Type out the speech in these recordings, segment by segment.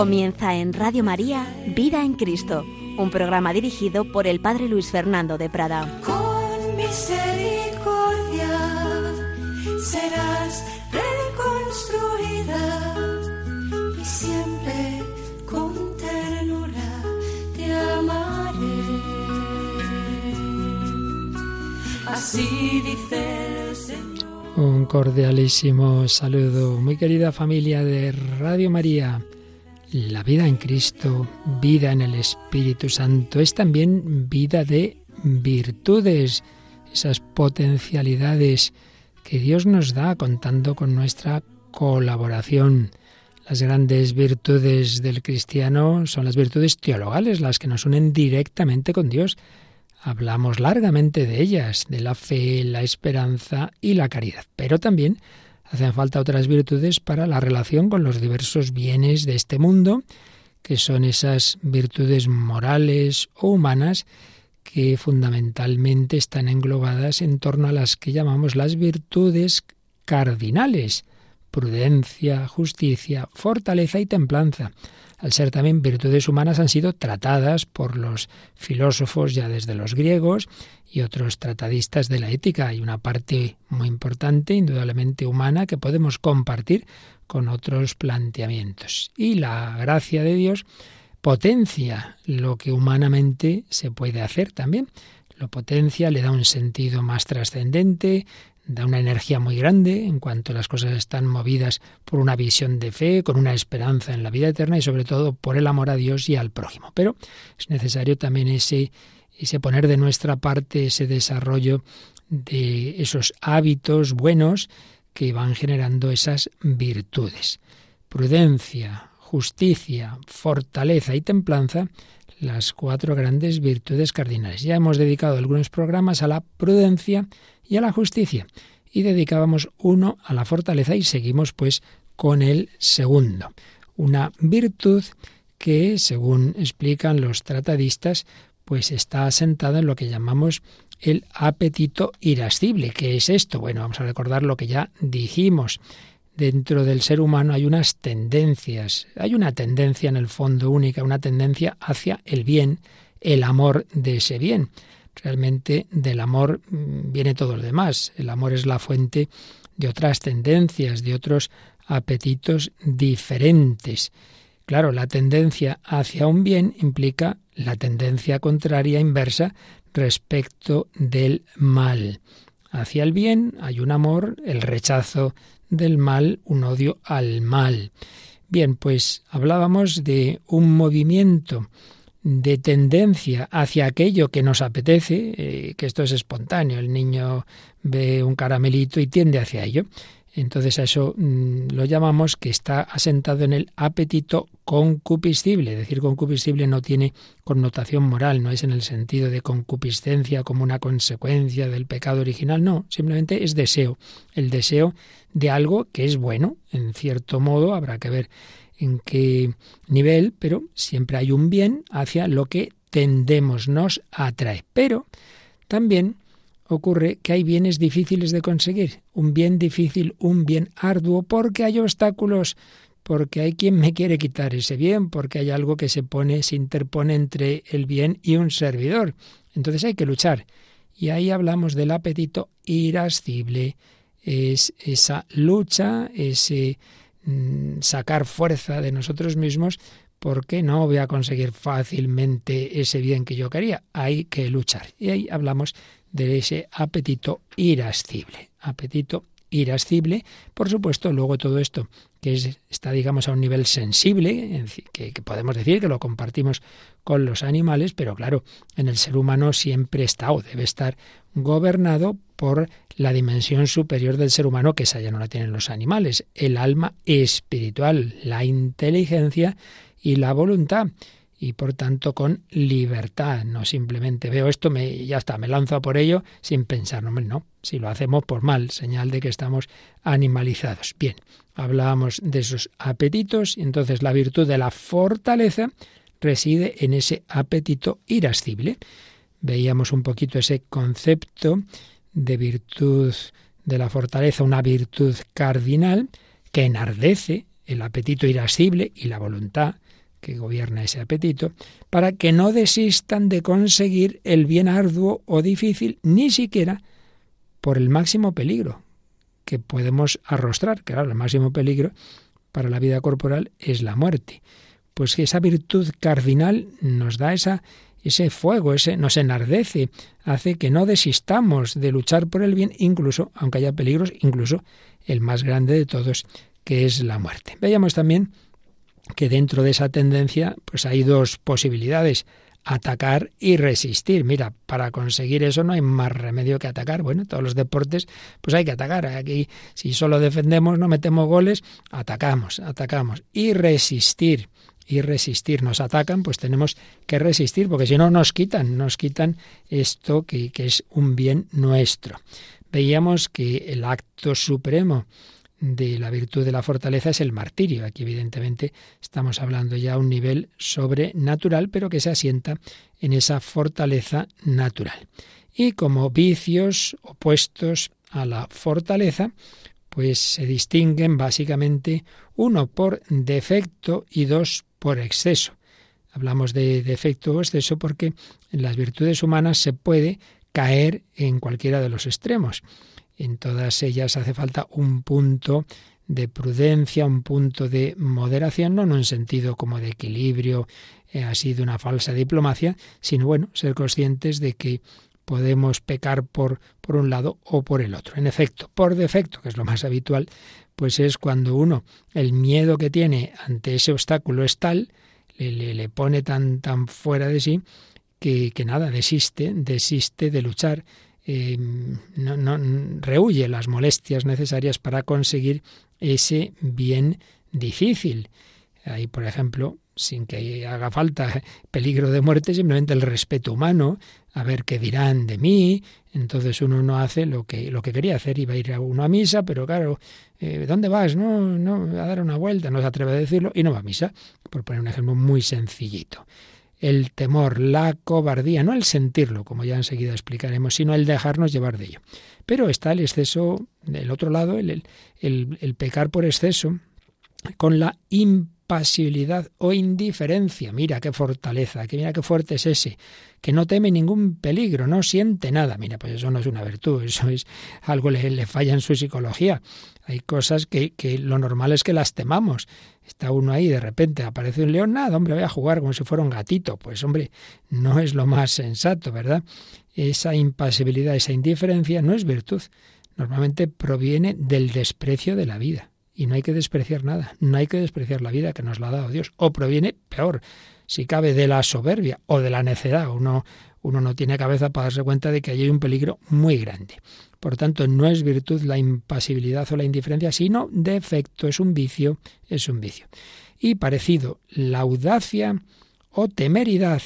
Comienza en Radio María Vida en Cristo, un programa dirigido por el Padre Luis Fernando de Prada. Con misericordia serás reconstruida y siempre con ternura te amaré. Así dice el Señor. Un cordialísimo saludo, muy querida familia de Radio María. La vida en Cristo, vida en el Espíritu Santo, es también vida de virtudes, esas potencialidades que Dios nos da contando con nuestra colaboración. Las grandes virtudes del cristiano son las virtudes teologales, las que nos unen directamente con Dios. Hablamos largamente de ellas, de la fe, la esperanza y la caridad, pero también Hacen falta otras virtudes para la relación con los diversos bienes de este mundo, que son esas virtudes morales o humanas que fundamentalmente están englobadas en torno a las que llamamos las virtudes cardinales, prudencia, justicia, fortaleza y templanza al ser también virtudes humanas, han sido tratadas por los filósofos ya desde los griegos y otros tratadistas de la ética. Hay una parte muy importante, indudablemente humana, que podemos compartir con otros planteamientos. Y la gracia de Dios potencia lo que humanamente se puede hacer también. Lo potencia, le da un sentido más trascendente, da una energía muy grande en cuanto las cosas están movidas por una visión de fe, con una esperanza en la vida eterna y sobre todo por el amor a Dios y al prójimo. Pero es necesario también ese, ese poner de nuestra parte ese desarrollo de esos hábitos buenos que van generando esas virtudes. Prudencia, justicia, fortaleza y templanza, las cuatro grandes virtudes cardinales. Ya hemos dedicado algunos programas a la prudencia y a la justicia. Y dedicábamos uno a la fortaleza y seguimos pues con el segundo. Una virtud que, según explican los tratadistas, pues está asentada en lo que llamamos el apetito irascible. ¿Qué es esto? Bueno, vamos a recordar lo que ya dijimos. Dentro del ser humano hay unas tendencias, hay una tendencia en el fondo única, una tendencia hacia el bien, el amor de ese bien. Realmente del amor mm, viene todo lo demás. El amor es la fuente de otras tendencias, de otros apetitos diferentes. Claro, la tendencia hacia un bien implica la tendencia contraria inversa respecto del mal. Hacia el bien hay un amor, el rechazo del mal, un odio al mal. Bien, pues hablábamos de un movimiento de tendencia hacia aquello que nos apetece, eh, que esto es espontáneo, el niño ve un caramelito y tiende hacia ello. Entonces a eso mm, lo llamamos que está asentado en el apetito concupiscible. Decir concupiscible no tiene connotación moral, no es en el sentido de concupiscencia como una consecuencia del pecado original, no, simplemente es deseo, el deseo de algo que es bueno, en cierto modo, habrá que ver en qué nivel, pero siempre hay un bien hacia lo que tendemos, nos atrae. Pero también ocurre que hay bienes difíciles de conseguir, un bien difícil, un bien arduo, porque hay obstáculos, porque hay quien me quiere quitar ese bien, porque hay algo que se pone, se interpone entre el bien y un servidor. Entonces hay que luchar. Y ahí hablamos del apetito irascible, es esa lucha, ese Mm, sacar fuerza de nosotros mismos porque no voy a conseguir fácilmente ese bien que yo quería. Hay que luchar. Y ahí hablamos de ese apetito irascible. Apetito irascible. Por supuesto, luego todo esto que está, digamos, a un nivel sensible, que, que, podemos decir que lo compartimos con los animales, pero claro, en el ser humano siempre está o debe estar gobernado por la dimensión superior del ser humano, que esa ya no la tienen los animales, el alma espiritual, la inteligencia y la voluntad y por tanto con libertad, no simplemente veo esto me ya está, me lanzo a por ello sin pensar, no, si lo hacemos por mal, señal de que estamos animalizados. Bien, hablábamos de esos apetitos entonces la virtud de la fortaleza reside en ese apetito irascible. Veíamos un poquito ese concepto de virtud de la fortaleza, una virtud cardinal que enardece el apetito irascible y la voluntad que gobierna ese apetito, para que no desistan de conseguir el bien arduo o difícil, ni siquiera por el máximo peligro que podemos arrostrar. Claro, el máximo peligro para la vida corporal es la muerte. Pues que esa virtud cardinal nos da esa, ese fuego, ese nos enardece, hace que no desistamos de luchar por el bien, incluso, aunque haya peligros, incluso el más grande de todos, que es la muerte. Veíamos también que dentro de esa tendencia pues hay dos posibilidades atacar y resistir. Mira, para conseguir eso no hay más remedio que atacar. Bueno, todos los deportes, pues hay que atacar. Aquí, si solo defendemos, no metemos goles, atacamos, atacamos. Y resistir, y resistir. Nos atacan, pues tenemos que resistir, porque si no nos quitan, nos quitan esto que, que es un bien nuestro. Veíamos que el acto supremo de la virtud de la fortaleza es el martirio. Aquí evidentemente estamos hablando ya a un nivel sobrenatural, pero que se asienta en esa fortaleza natural. Y como vicios opuestos a la fortaleza, pues se distinguen básicamente uno por defecto y dos por exceso. Hablamos de defecto o exceso porque en las virtudes humanas se puede caer en cualquiera de los extremos. En todas ellas hace falta un punto de prudencia, un punto de moderación, no en un sentido como de equilibrio, eh, así de una falsa diplomacia, sino bueno, ser conscientes de que podemos pecar por, por un lado o por el otro. En efecto, por defecto, que es lo más habitual, pues es cuando uno, el miedo que tiene ante ese obstáculo es tal, le, le, pone tan, tan fuera de sí, que, que nada, desiste, desiste de luchar eh, no, no, rehuye las molestias necesarias para conseguir ese bien difícil. Ahí, por ejemplo, sin que haga falta peligro de muerte, simplemente el respeto humano, a ver qué dirán de mí. Entonces uno no hace lo que, lo que quería hacer, iba a ir a uno a misa, pero claro, eh, ¿dónde vas? No, no, a dar una vuelta, no se atreve a decirlo y no va a misa, por poner un ejemplo muy sencillito el temor, la cobardía, no el sentirlo, como ya enseguida explicaremos, sino el dejarnos llevar de ello. Pero está el exceso, del otro lado, el, el, pecar por exceso, con la impasibilidad o indiferencia. Mira qué fortaleza, que mira qué fuerte es ese, que no teme ningún peligro, no siente nada. Mira, pues eso no es una virtud, eso es algo le, le falla en su psicología. Hay cosas que, lo normal es que las temamos. Está uno ahí, de repente aparece un león, nada, hombre, voy a jugar como si fuera un gatito. Pues hombre, no es lo más sensato, ¿verdad? Esa impasibilidad, esa indiferencia no es virtud. Normalmente proviene del desprecio de la vida. Y no hay que despreciar nada, no hay que despreciar la vida que nos la ha dado Dios. O proviene, peor, si cabe, de la soberbia o de la necedad. Uno, uno no tiene cabeza para darse cuenta de que hay un peligro muy grande. Por tanto, no es virtud la impasibilidad o la indiferencia, sino defecto, es un vicio, es un vicio. Y parecido, la audacia o temeridad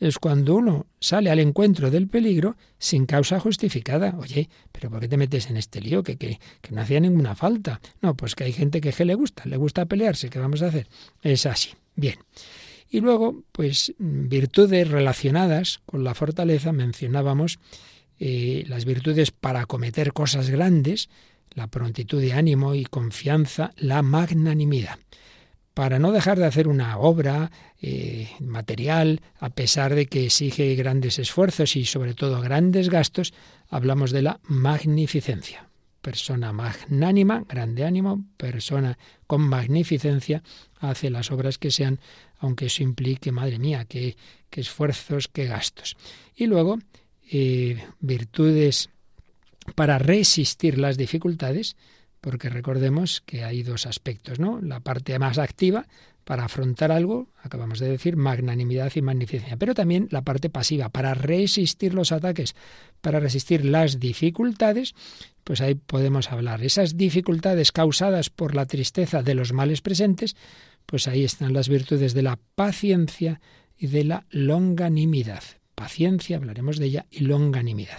es cuando uno sale al encuentro del peligro sin causa justificada. Oye, pero ¿por qué te metes en este lío? Que, que, no hacía ninguna falta. No, pues que hay gente que, que le gusta, le gusta pelearse, ¿qué vamos a hacer? Es así. Bien. Y luego, pues virtudes relacionadas con la fortaleza, mencionábamos eh, las virtudes para acometer cosas grandes, la prontitud de ánimo y confianza, la magnanimidad. Para no dejar de hacer una obra eh, material, a pesar de que exige grandes esfuerzos y sobre todo grandes gastos, hablamos de la magnificencia. Persona magnánima, grande ánimo, persona con magnificencia, hace las obras que sean, aunque eso implique, madre mía, qué, qué esfuerzos, qué gastos. Y luego, eh, virtudes para resistir las dificultades, porque recordemos que hay dos aspectos, ¿no? La parte más activa para afrontar algo, acabamos de decir, magnanimidad y magnificencia, pero también la parte pasiva para resistir los ataques, para resistir las dificultades, pues ahí podemos hablar. Esas dificultades causadas por la tristeza de los males presentes, pues ahí están las virtudes de la paciencia y de la longanimidad paciencia, hablaremos de ella, y longanimidad.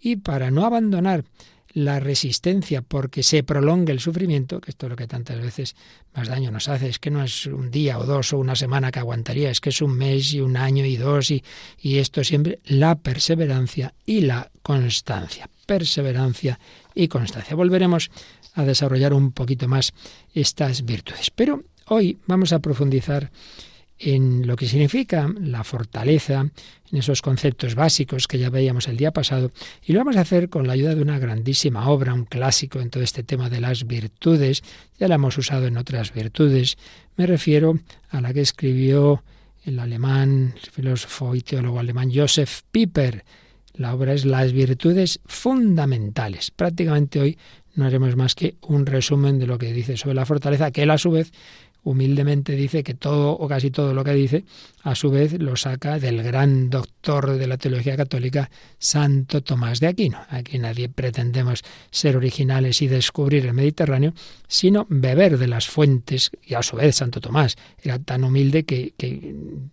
Y para no abandonar la resistencia porque se prolongue el sufrimiento, que esto es lo que tantas veces más daño nos hace, es que no es un día o dos o una semana que aguantaría, es que es un mes y un año y dos y, y esto siempre, la perseverancia y la constancia. Perseverancia y constancia. Volveremos a desarrollar un poquito más estas virtudes. Pero hoy vamos a profundizar en lo que significa la fortaleza, en esos conceptos básicos que ya veíamos el día pasado, y lo vamos a hacer con la ayuda de una grandísima obra, un clásico en todo este tema de las virtudes, ya la hemos usado en otras virtudes, me refiero a la que escribió el alemán, el filósofo y teólogo alemán Joseph Piper. La obra es Las virtudes fundamentales. Prácticamente hoy no haremos más que un resumen de lo que dice sobre la fortaleza, que él a su vez humildemente dice que todo o casi todo lo que dice, a su vez lo saca del gran doctor de la teología católica, Santo Tomás de Aquino. Aquí nadie pretendemos ser originales y descubrir el Mediterráneo, sino beber de las fuentes, y a su vez Santo Tomás era tan humilde que,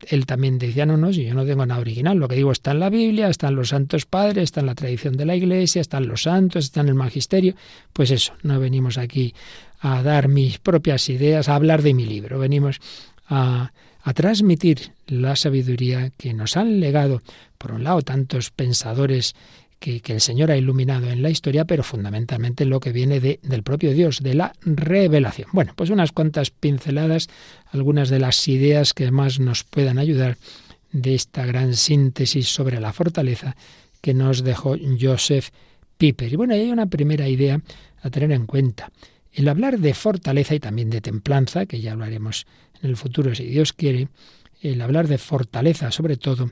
él también decía, no, no, si yo no tengo nada original, lo que digo está en la Biblia, están los santos padres, está en la tradición de la Iglesia, están los santos, está en el magisterio, pues eso, no venimos aquí a dar mis propias ideas, a hablar de mi libro. Venimos a, a transmitir la sabiduría que nos han legado, por un lado, tantos pensadores que, que, el Señor ha iluminado en la historia, pero fundamentalmente lo que viene de, del propio Dios, de la revelación. Bueno, pues unas cuantas pinceladas, algunas de las ideas que más nos puedan ayudar de esta gran síntesis sobre la fortaleza que nos dejó Joseph Piper. Y bueno, hay una primera idea a tener en cuenta. El hablar de fortaleza y también de templanza, que ya hablaremos en el futuro si Dios quiere, el hablar de fortaleza sobre todo,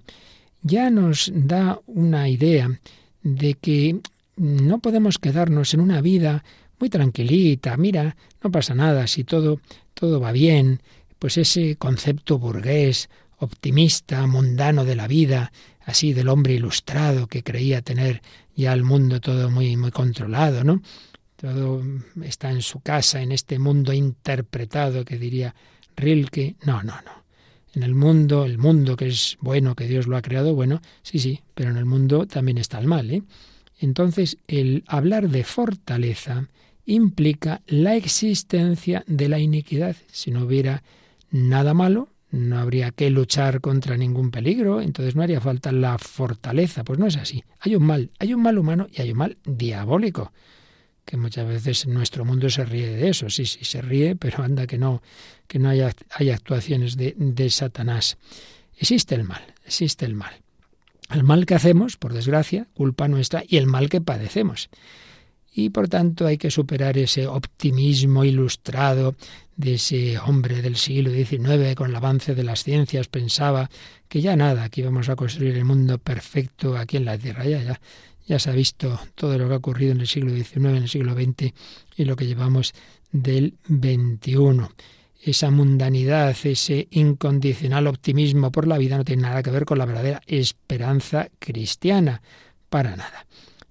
ya nos da una idea de que no podemos quedarnos en una vida muy tranquilita, mira, no pasa nada, si todo, todo va bien, pues ese concepto burgués, optimista, mundano de la vida, así del hombre ilustrado que creía tener ya el mundo todo muy, muy controlado, ¿no? Todo está en su casa, en este mundo interpretado que diría Rilke. No, no, no. En el mundo, el mundo que es bueno, que Dios lo ha creado, bueno, sí, sí, pero en el mundo también está el mal. ¿eh? Entonces, el hablar de fortaleza implica la existencia de la iniquidad. Si no hubiera nada malo, no habría que luchar contra ningún peligro, entonces no haría falta la fortaleza. Pues no es así. Hay un mal, hay un mal humano y hay un mal diabólico que muchas veces nuestro mundo se ríe de eso, sí, sí, se ríe, pero anda que no, que no haya, hay actuaciones de, de Satanás. Existe el mal, existe el mal. El mal que hacemos, por desgracia, culpa nuestra, y el mal que padecemos. Y por tanto hay que superar ese optimismo ilustrado de ese hombre del siglo XIX con el avance de las ciencias pensaba que ya nada, que íbamos a construir el mundo perfecto aquí en la Tierra, ya, ya, ya se ha visto todo lo que ha ocurrido en el siglo XIX, en el siglo XX y lo que llevamos del XXI. Esa mundanidad, ese incondicional optimismo por la vida no tiene nada que ver con la verdadera esperanza cristiana, para nada.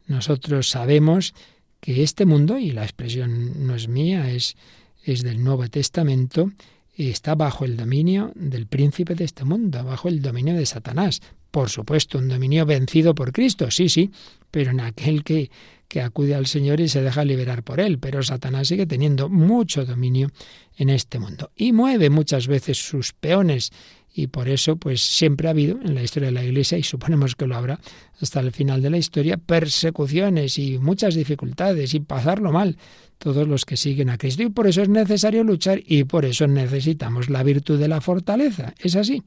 Nosotros sabemos que este mundo, y la expresión no es mía, es, es del Nuevo Testamento, está bajo el dominio del príncipe de este mundo, bajo el dominio de Satanás. Por supuesto, un dominio vencido por Cristo, sí, sí, pero en aquel que, que acude al Señor y se deja liberar por él. Pero Satanás sigue teniendo mucho dominio en este mundo y mueve muchas veces sus peones y por eso pues siempre ha habido en la historia de la Iglesia y suponemos que lo habrá hasta el final de la historia persecuciones y muchas dificultades y pasarlo mal todos los que siguen a Cristo y por eso es necesario luchar y por eso necesitamos la virtud de la fortaleza es así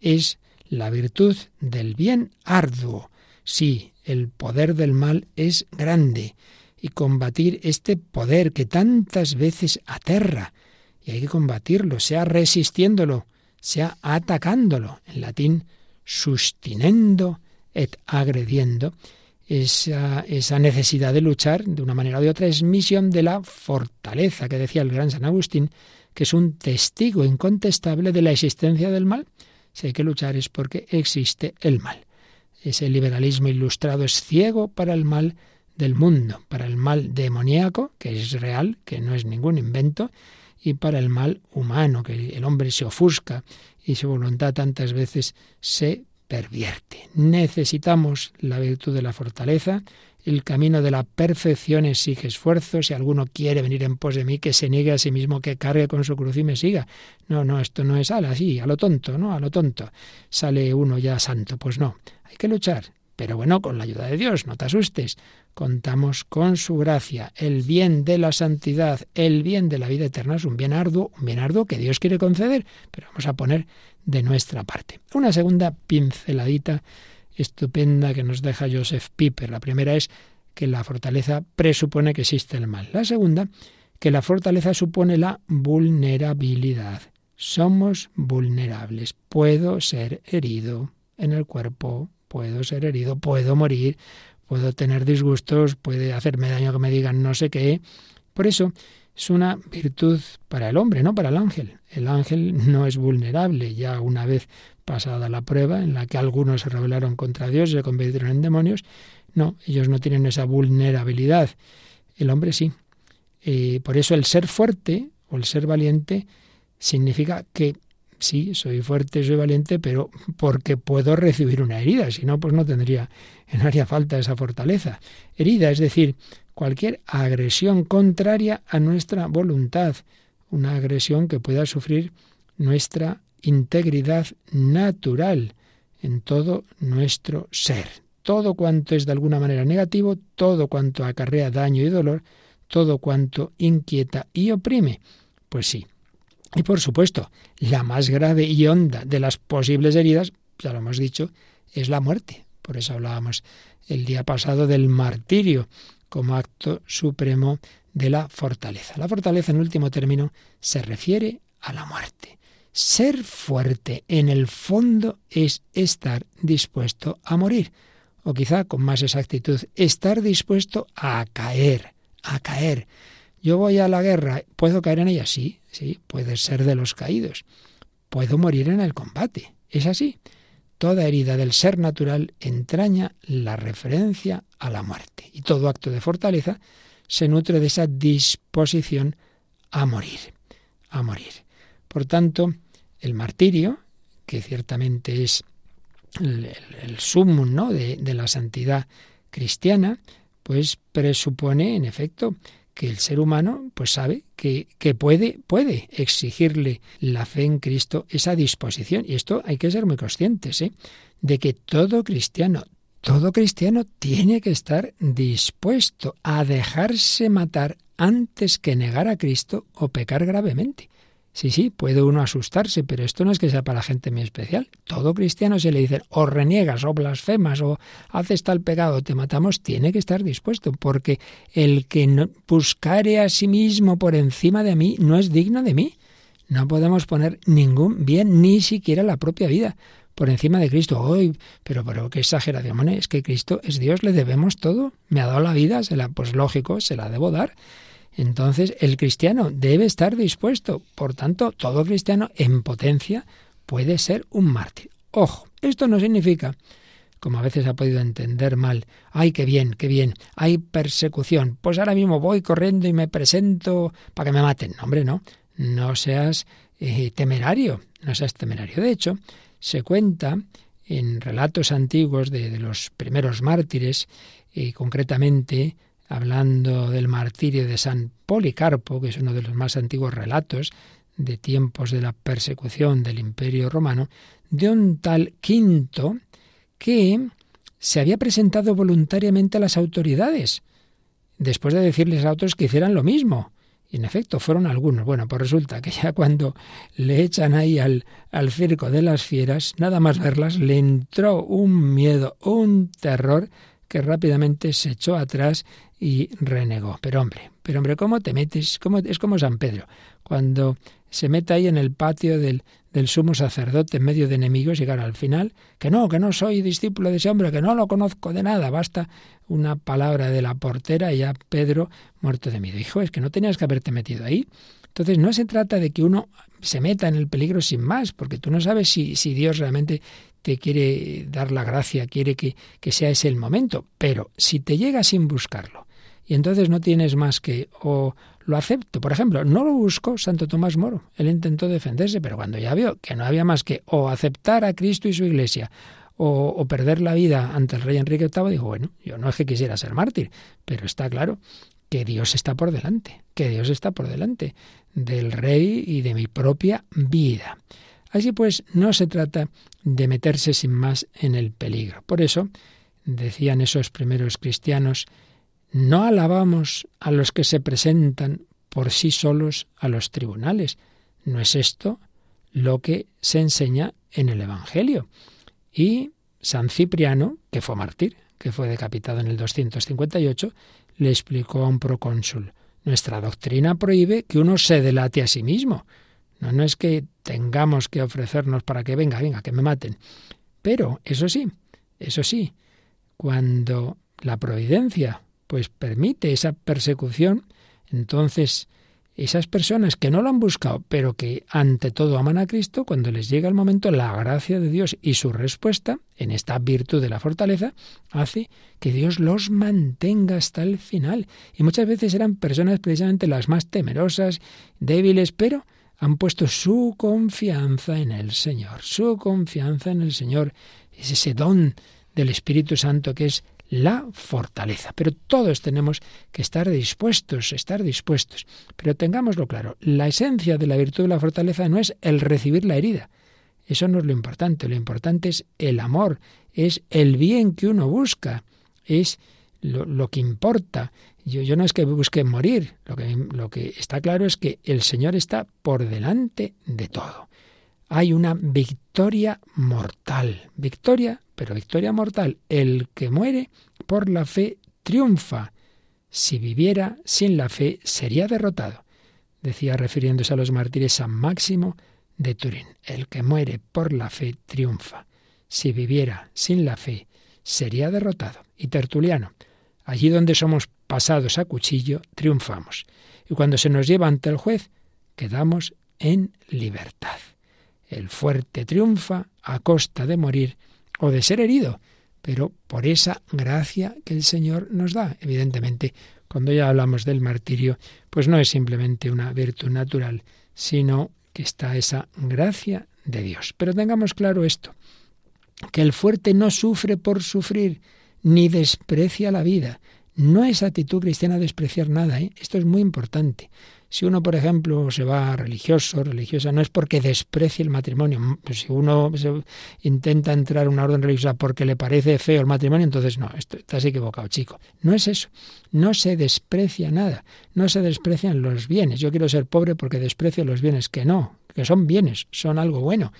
es la virtud del bien arduo. Sí, el poder del mal es grande y combatir este poder que tantas veces aterra. Y hay que combatirlo, sea resistiéndolo, sea atacándolo. En latín, sustinendo et agrediendo. Esa, necesidad de luchar de una manera o de otra es misión de la fortaleza, que decía el gran San Agustín, que es un testigo incontestable de la existencia del mal si hay que luchar es porque existe el mal. Ese liberalismo ilustrado es ciego para el mal del mundo, para el mal demoníaco, que es real, que no es ningún invento, y para el mal humano, que el hombre se ofusca y su voluntad tantas veces se pervierte. Necesitamos la virtud de la fortaleza, el camino de la perfección exige esfuerzo. Si alguno quiere venir en pos de mí, que se niegue a sí mismo, que cargue con su cruz y me siga. No, no, esto no es ala, así, a lo tonto, ¿no? A lo tonto. Sale uno ya santo. Pues no, hay que luchar. Pero bueno, con la ayuda de Dios, no te asustes. Contamos con su gracia. El bien de la santidad, el bien de la vida eterna es un bien arduo, un bien arduo que Dios quiere conceder, pero vamos a poner de nuestra parte. Una segunda pinceladita estupenda que nos deja Joseph Piper. La primera es que la fortaleza presupone que existe el mal. La segunda, que la fortaleza supone la vulnerabilidad. Somos vulnerables. Puedo ser herido en el cuerpo, puedo ser herido, puedo morir, puedo tener disgustos, puede hacerme daño que me digan no sé qué. Por eso es una virtud para el hombre, no para el ángel. El ángel no es vulnerable. Ya una vez pasada la prueba en la que algunos se rebelaron contra Dios y se convirtieron en demonios, no, ellos no tienen esa vulnerabilidad. El hombre sí. Y por eso el ser fuerte o el ser valiente significa que sí, soy fuerte, soy valiente, pero porque puedo recibir una herida, si no, pues no tendría, no haría falta esa fortaleza. Herida, es decir, cualquier agresión contraria a nuestra voluntad, una agresión que pueda sufrir nuestra integridad natural en todo nuestro ser. Todo cuanto es de alguna manera negativo, todo cuanto acarrea daño y dolor, todo cuanto inquieta y oprime. Pues sí, y por supuesto, la más grave y honda de las posibles heridas, ya lo hemos dicho, es la muerte. Por eso hablábamos el día pasado del martirio como acto supremo de la fortaleza. La fortaleza, en último término, se refiere a la muerte. Ser fuerte, en el fondo, es estar dispuesto a morir. O quizá con más exactitud, estar dispuesto a caer, a caer. Yo voy a la guerra, ¿puedo caer en ella? Sí, sí, puede ser de los caídos. Puedo morir en el combate. Es así. Toda herida del ser natural entraña la referencia a la muerte. Y todo acto de fortaleza se nutre de esa disposición a morir. A morir. Por tanto, el martirio, que ciertamente es el, el, sumum ¿no? de, la santidad cristiana, pues presupone, en efecto, que el ser humano pues sabe que, que, puede, puede exigirle la fe en Cristo esa disposición. Y esto hay que ser muy conscientes, ¿eh? de que todo cristiano, todo cristiano tiene que estar dispuesto a dejarse matar antes que negar a Cristo o pecar gravemente. Sí, sí, puede uno asustarse, pero esto no es que sea para gente muy especial. Todo cristiano se le dice o reniegas o blasfemas o haces tal pecado, te matamos, tiene que estar dispuesto, porque el que no buscare a sí mismo por encima de mí no es digno de mí. No podemos poner ningún bien, ni siquiera la propia vida, por encima de Cristo. ¡Ay! Pero, pero qué exageración, es que Cristo es Dios, le debemos todo. Me ha dado la vida, se la, pues lógico, se la debo dar. Entonces, el cristiano debe estar dispuesto. Por tanto, todo cristiano en potencia puede ser un mártir. Ojo, esto no significa, como a veces ha podido entender mal, ay, qué bien, qué bien, hay persecución, pues ahora mismo voy corriendo y me presento para que me maten. No, hombre, no, no seas eh, temerario, no seas temerario. De hecho, se cuenta en relatos antiguos de, de los primeros mártires, y concretamente hablando del martirio de San Policarpo, que es uno de los más antiguos relatos de tiempos de la persecución del Imperio Romano, de un tal Quinto que se había presentado voluntariamente a las autoridades, después de decirles a otros que hicieran lo mismo. Y en efecto, fueron algunos. Bueno, pues resulta que ya cuando le echan ahí al, al circo de las fieras, nada más verlas, le entró un miedo, un terror, que rápidamente se echó atrás y renegó. Pero hombre, pero hombre, ¿cómo te metes? ¿Cómo, es como San Pedro, cuando se mete ahí en el patio del, del sumo sacerdote en medio de enemigos claro, al final, que no, que no soy discípulo de ese hombre, que no lo conozco de nada, basta una palabra de la portera y ya Pedro muerto de miedo. Hijo, es que no tenías que haberte metido ahí. Entonces no se trata de que uno se meta en el peligro sin más, porque tú no sabes si, si Dios realmente te quiere dar la gracia, quiere que, que sea ese el momento, pero si te llega sin buscarlo, y entonces no tienes más que o lo acepto. Por ejemplo, no lo buscó Santo Tomás Moro. Él intentó defenderse, pero cuando ya vio que no había más que o aceptar a Cristo y su iglesia o, o perder la vida ante el rey Enrique VIII, dijo, bueno, yo no es que quisiera ser mártir, pero está claro que Dios está por delante, que Dios está por delante del rey y de mi propia vida. Así pues, no se trata de meterse sin más en el peligro. Por eso, decían esos primeros cristianos, no alabamos a los que se presentan por sí solos a los tribunales. ¿No es esto lo que se enseña en el Evangelio? Y San Cipriano, que fue mártir, que fue decapitado en el 258, le explicó a un procónsul, nuestra doctrina prohíbe que uno se delate a sí mismo. No, no es que tengamos que ofrecernos para que venga, venga, que me maten. Pero, eso sí, eso sí, cuando la providencia pues permite esa persecución, entonces esas personas que no lo han buscado, pero que ante todo aman a Cristo, cuando les llega el momento, la gracia de Dios y su respuesta, en esta virtud de la fortaleza, hace que Dios los mantenga hasta el final. Y muchas veces eran personas precisamente las más temerosas, débiles, pero han puesto su confianza en el Señor, su confianza en el Señor. Es ese don del Espíritu Santo que es la fortaleza. Pero todos tenemos que estar dispuestos, estar dispuestos. Pero tengámoslo claro, la esencia de la virtud de la fortaleza no es el recibir la herida. Eso no es lo importante, lo importante es el amor, es el bien que uno busca, es lo, que importa. Yo, yo, no es que busque morir, lo que, lo que está claro es que el Señor está por delante de todo. Hay una victoria mortal, victoria pero victoria mortal, el que muere por la fe triunfa. Si viviera sin la fe, sería derrotado. Decía refiriéndose a los mártires San Máximo de Turín. El que muere por la fe triunfa. Si viviera sin la fe, sería derrotado. Y Tertuliano. Allí donde somos pasados a cuchillo, triunfamos. Y cuando se nos lleva ante el juez, quedamos en libertad. El fuerte triunfa a costa de morir o de ser herido, pero por esa gracia que el Señor nos da. Evidentemente, cuando ya hablamos del martirio, pues no es simplemente una virtud natural, sino que está esa gracia de Dios. Pero tengamos claro esto, que el fuerte no sufre por sufrir, ni desprecia la vida. No es actitud cristiana despreciar nada, ¿eh? esto es muy importante. Si uno, por ejemplo, se va religioso, religiosa, no es porque desprecie el matrimonio. Pues si uno intenta entrar en una orden religiosa porque le parece feo el matrimonio, entonces no, estás equivocado, chico. No es eso. No se desprecia nada. No se desprecian los bienes. Yo quiero ser pobre porque desprecio los bienes. Que no, que son bienes, son algo bueno.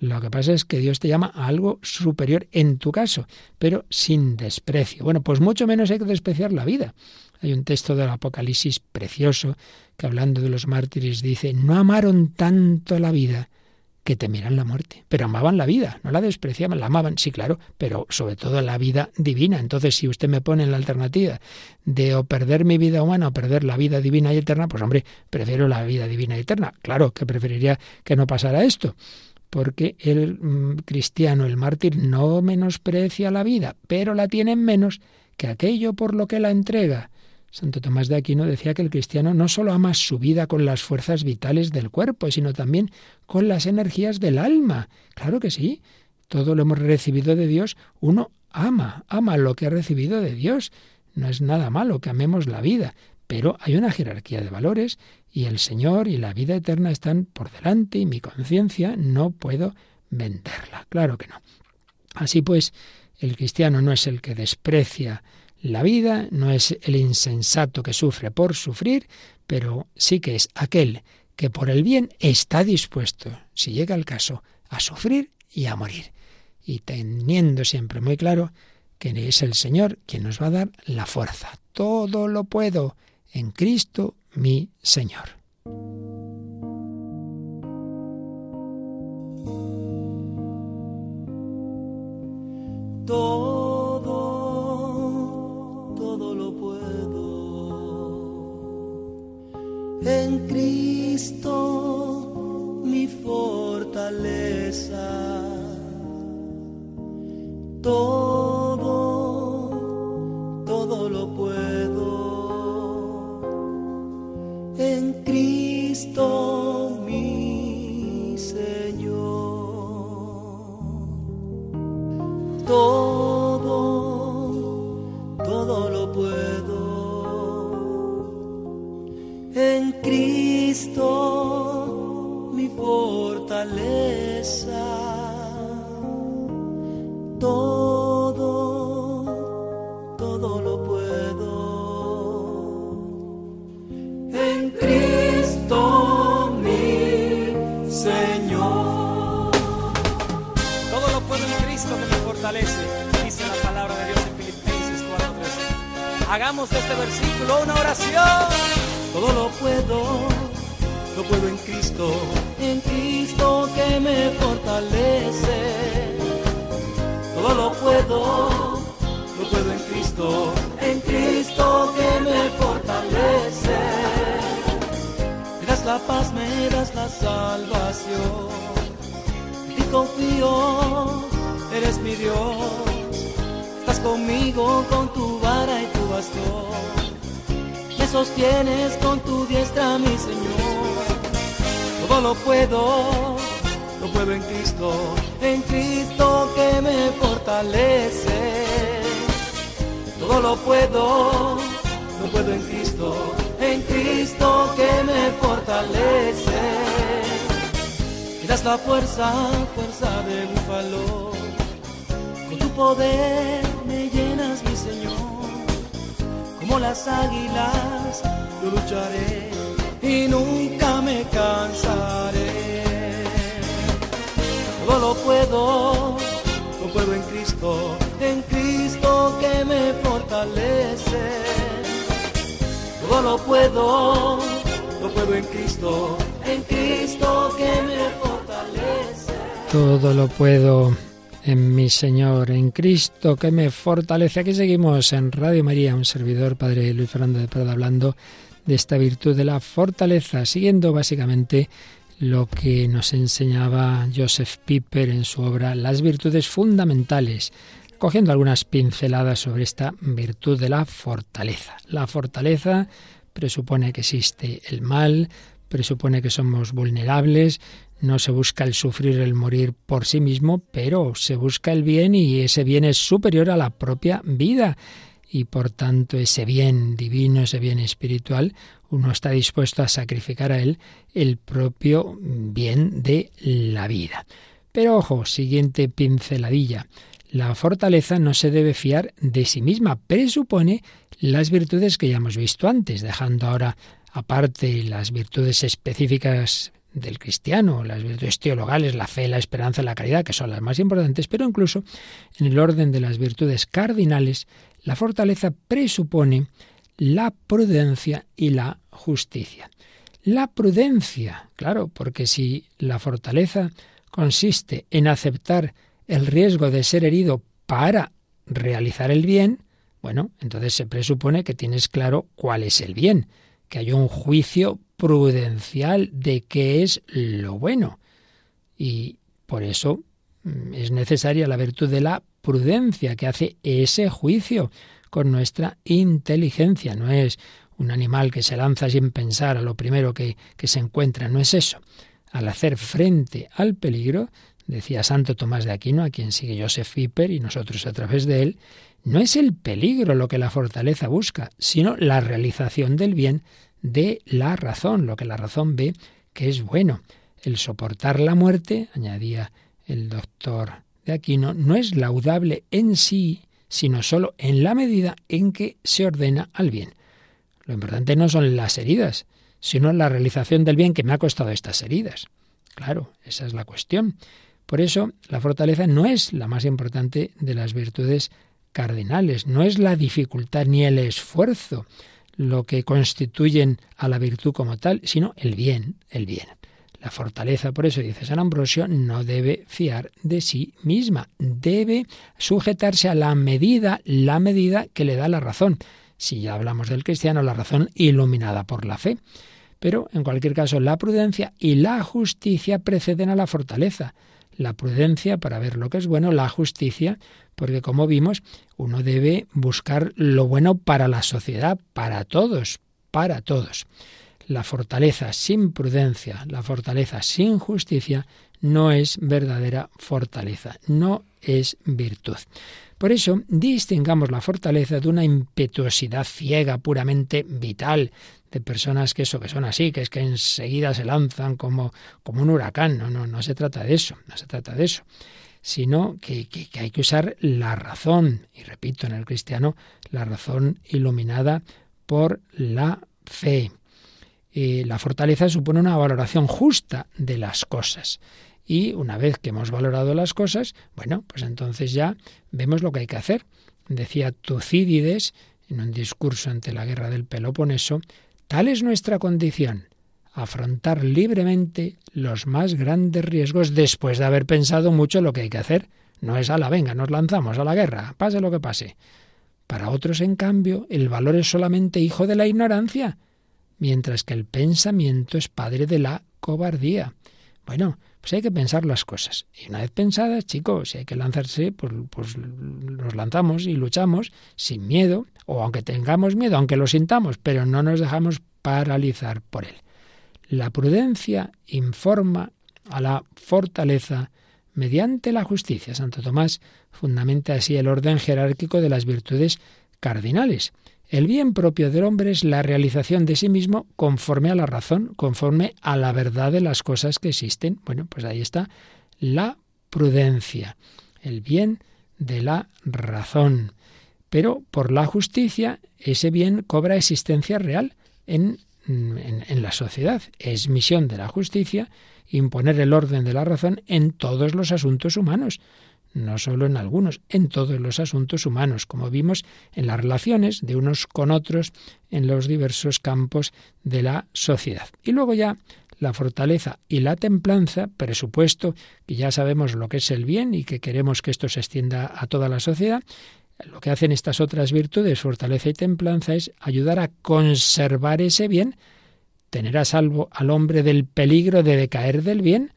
Lo que pasa es que Dios te llama a algo superior en tu caso, pero sin desprecio. Bueno, pues mucho menos hay que despreciar la vida. Hay un texto del Apocalipsis precioso que hablando de los mártires dice, no amaron tanto la vida que temieran la muerte, pero amaban la vida, no la despreciaban, la amaban, sí, claro, pero sobre todo la vida divina. Entonces, si usted me pone en la alternativa de o perder mi vida humana o perder la vida divina y eterna, pues hombre, prefiero la vida divina y eterna. Claro que preferiría que no pasara esto, porque el mm, cristiano, el mártir, no menosprecia la vida, pero la tiene menos que aquello por lo que la entrega. Santo Tomás de Aquino decía que el cristiano no solo ama su vida con las fuerzas vitales del cuerpo, sino también con las energías del alma. Claro que sí, todo lo hemos recibido de Dios, uno ama, ama lo que ha recibido de Dios. No es nada malo que amemos la vida, pero hay una jerarquía de valores y el Señor y la vida eterna están por delante y mi conciencia no puedo venderla. Claro que no. Así pues, el cristiano no es el que desprecia la vida no es el insensato que sufre por sufrir, pero sí que es aquel que por el bien está dispuesto, si llega el caso, a sufrir y a morir. Y teniendo siempre muy claro que es el Señor quien nos va a dar la fuerza. Todo lo puedo en Cristo mi Señor. en Cristo mi fortaleza. Todo, en Cristo versículo una oración. Todo lo puedo, lo puedo en Cristo, en Cristo que me fortalece. Todo lo puedo, lo puedo en Cristo, en Cristo que me fortalece. Me das la paz, me das la salvación. Y confío, eres mi Dios Estás conmigo con tu vara y tu bastón. Me sostienes con tu diestra, mi Señor. Todo lo puedo, lo puedo en Cristo, en Cristo que me fortalece. Todo lo puedo, lo puedo en Cristo, en Cristo que me fortalece. Y das la fuerza, fuerza de búfalo. Con tu poder Como las águilas, yo lucharé y nunca me cansaré. Todo lo puedo, lo puedo en Cristo, en Cristo que me fortalece. Todo lo puedo, lo puedo en Cristo, en Cristo que me fortalece. Todo lo puedo en mi Señor, en Cristo que me fortalece. Aquí seguimos en Radio María, un servidor, Padre Luis Fernando de Prada, hablando de esta virtud de la fortaleza, siguiendo básicamente lo que nos enseñaba Joseph Piper en su obra Las virtudes fundamentales, cogiendo algunas pinceladas sobre esta virtud de la fortaleza. La fortaleza presupone que existe el mal, presupone que somos vulnerables, no se busca el sufrir, el morir por sí mismo, pero se busca el bien y ese bien es superior a la propia vida. Y por tanto ese bien divino, ese bien espiritual, uno está dispuesto a sacrificar a él el propio bien de la vida. Pero ojo, siguiente pinceladilla. La fortaleza no se debe fiar de sí misma, presupone las virtudes que ya hemos visto antes, dejando ahora aparte las virtudes específicas del cristiano, las virtudes teologales, la fe, la esperanza, la caridad, que son las más importantes, pero incluso en el orden de las virtudes cardinales, la fortaleza presupone la prudencia y la justicia. La prudencia, claro, porque si la fortaleza consiste en aceptar el riesgo de ser herido para realizar el bien, bueno, entonces se presupone que tienes claro cuál es el bien, que hay un juicio prudencial de qué es lo bueno. Y por eso mm, es necesaria la virtud de la prudencia que hace ese juicio con nuestra inteligencia. No es un animal que se lanza sin pensar a lo primero que, que se encuentra, no es eso. Al hacer frente al peligro, decía Santo Tomás de Aquino, a quien sigue Joseph Piper y nosotros a través de él, no es el peligro lo que la fortaleza busca, sino la realización del bien de la razón, lo que la razón ve que es bueno. El soportar la muerte, añadía el doctor de Aquino, no es laudable en sí, sino sólo en la medida en que se ordena al bien. Lo importante no son las heridas, sino la realización del bien que me ha costado estas heridas. Claro, esa es la cuestión. Por eso, la fortaleza no es la más importante de las virtudes cardinales, no es la dificultad ni el esfuerzo, lo que constituyen a la virtud como tal, sino el bien, el bien. La fortaleza, por eso dice San Ambrosio, no debe fiar de sí misma, debe sujetarse a la medida, la medida que le da la razón. Si ya hablamos del cristiano, la razón iluminada por la fe. Pero, en cualquier caso, la prudencia y la justicia preceden a la fortaleza. La prudencia para ver lo que es bueno, la justicia porque como vimos, uno debe buscar lo bueno para la sociedad, para todos, para todos. La fortaleza sin prudencia, la fortaleza sin justicia, no es verdadera fortaleza, no es virtud. Por eso, distingamos la fortaleza de una impetuosidad ciega, puramente vital, de personas que eso, que son así, que es que enseguida se lanzan como, como un huracán. No, no, no se trata de eso, no se trata de eso sino que, hay que usar la razón, y repito, en el cristiano, la razón iluminada por la fe. la fortaleza supone una valoración justa de las cosas. Y una vez que hemos valorado las cosas, bueno, pues entonces ya vemos lo que hay que hacer. Decía Tucídides en un discurso ante la guerra del Peloponeso, tal es nuestra condición, afrontar libremente los más grandes riesgos después de haber pensado mucho lo que hay que hacer. No es a la venga, nos lanzamos a la guerra, pase lo que pase. Para otros, en cambio, el valor es solamente hijo de la ignorancia, mientras que el pensamiento es padre de la cobardía. Bueno, pues hay que pensar las cosas. Y una vez pensadas, chicos, si hay que lanzarse, pues, pues nos lanzamos y luchamos sin miedo, o aunque tengamos miedo, aunque lo sintamos, pero no nos dejamos paralizar por él. La prudencia informa a la fortaleza mediante la justicia. Santo Tomás fundamenta así el orden jerárquico de las virtudes cardinales. El bien propio del hombre es la realización de sí mismo conforme a la razón, conforme a la verdad de las cosas que existen. Bueno, pues ahí está la prudencia, el bien de la razón. Pero por la justicia ese bien cobra existencia real en, en, la sociedad. Es misión de la justicia imponer el orden de la razón en todos los asuntos humanos, no solo en algunos, en todos los asuntos humanos, como vimos en las relaciones de unos con otros en los diversos campos de la sociedad. Y luego ya la fortaleza y la templanza, presupuesto que ya sabemos lo que es el bien y que queremos que esto se extienda a toda la sociedad, lo que hacen estas otras virtudes, fortaleza y templanza, es ayudar a conservar ese bien, tener a salvo al hombre del peligro de decaer del bien,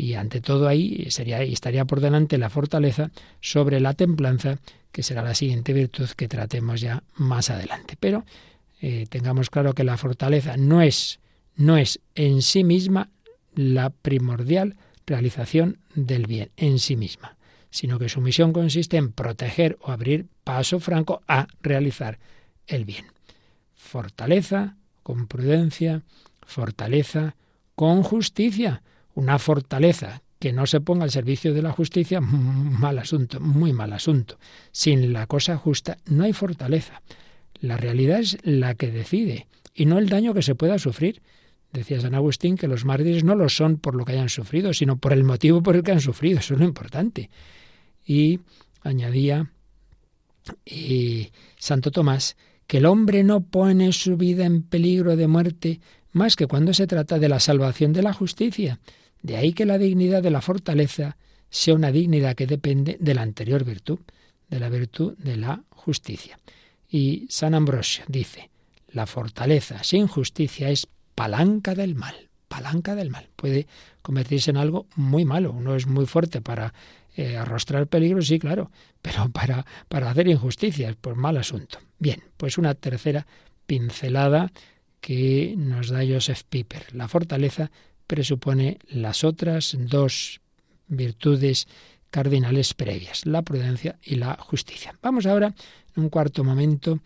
y ante todo ahí sería, estaría por delante la fortaleza sobre la templanza, que será la siguiente virtud que tratemos ya más adelante. Pero eh, tengamos claro que la fortaleza no es, no es en sí misma la primordial realización del bien, en sí misma, sino que su misión consiste en proteger o abrir paso franco a realizar el bien. Fortaleza con prudencia, fortaleza con justicia, una fortaleza que no se ponga al servicio de la justicia, mal asunto, muy mal asunto. Sin la cosa justa no hay fortaleza. La realidad es la que decide y no el daño que se pueda sufrir. Decía San Agustín que los mártires no lo son por lo que hayan sufrido, sino por el motivo por el que han sufrido. Eso es lo importante. Y añadía y Santo Tomás que el hombre no pone su vida en peligro de muerte más que cuando se trata de la salvación de la justicia. De ahí que la dignidad de la fortaleza sea una dignidad que depende de la anterior virtud, de la virtud de la justicia. Y San Ambrosio dice, la fortaleza sin justicia es palanca del mal, palanca del mal. Puede convertirse en algo muy malo. Uno es muy fuerte para eh, arrostrar peligros, sí, claro, pero para, para hacer injusticias, por mal asunto. Bien, pues una tercera pincelada que nos da Joseph Piper. La fortaleza presupone las otras dos virtudes cardinales previas, la prudencia y la justicia. Vamos ahora, en un cuarto momento,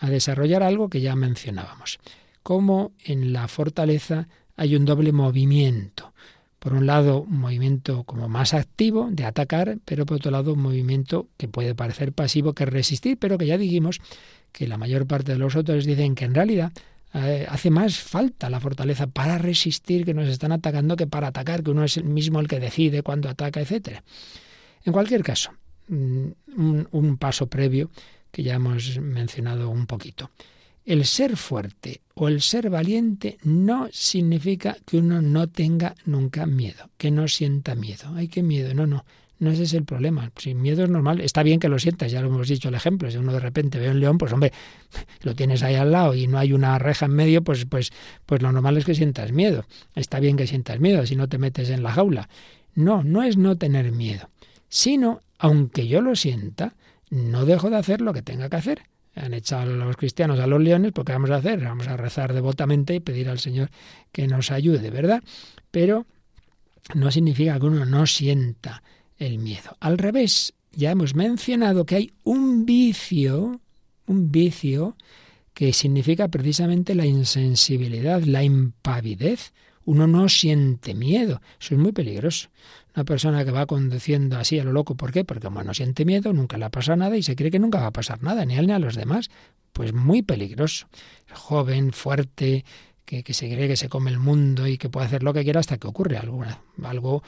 a desarrollar algo que ya mencionábamos, cómo en la fortaleza hay un doble movimiento. Por un lado, un movimiento como más activo de atacar, pero por otro lado, un movimiento que puede parecer pasivo, que es resistir, pero que ya dijimos que la mayor parte de los autores dicen que en realidad eh, hace más falta la fortaleza para resistir que nos están atacando que para atacar, que uno es el mismo el que decide cuándo ataca, etcétera. En cualquier caso, mm, un, un paso previo que ya hemos mencionado un poquito. El ser fuerte o el ser valiente no significa que uno no tenga nunca miedo, que no sienta miedo. Hay que miedo, no, no. No ese es el problema. Sin miedo es normal. Está bien que lo sientas, ya lo hemos dicho el ejemplo. Si uno de repente ve un león, pues hombre, lo tienes ahí al lado y no hay una reja en medio, pues, pues, pues lo normal es que sientas miedo. Está bien que sientas miedo si no te metes en la jaula. No, no es no tener miedo, sino, aunque yo lo sienta, no dejo de hacer lo que tenga que hacer. Han echado a los cristianos a los leones, pues ¿qué vamos a hacer? Vamos a rezar devotamente y pedir al Señor que nos ayude, ¿verdad? Pero no significa que uno no sienta el miedo. Al revés, ya hemos mencionado que hay un vicio, un vicio que significa precisamente la insensibilidad, la impavidez. Uno no siente miedo. Eso es muy peligroso. Una persona que va conduciendo así a lo loco, ¿por qué? Porque no siente miedo, nunca le ha pasado nada y se cree que nunca va a pasar nada, ni a él ni a los demás. Pues muy peligroso. joven, fuerte, que, que, se cree que se come el mundo y que puede hacer lo que quiera hasta que ocurre algo,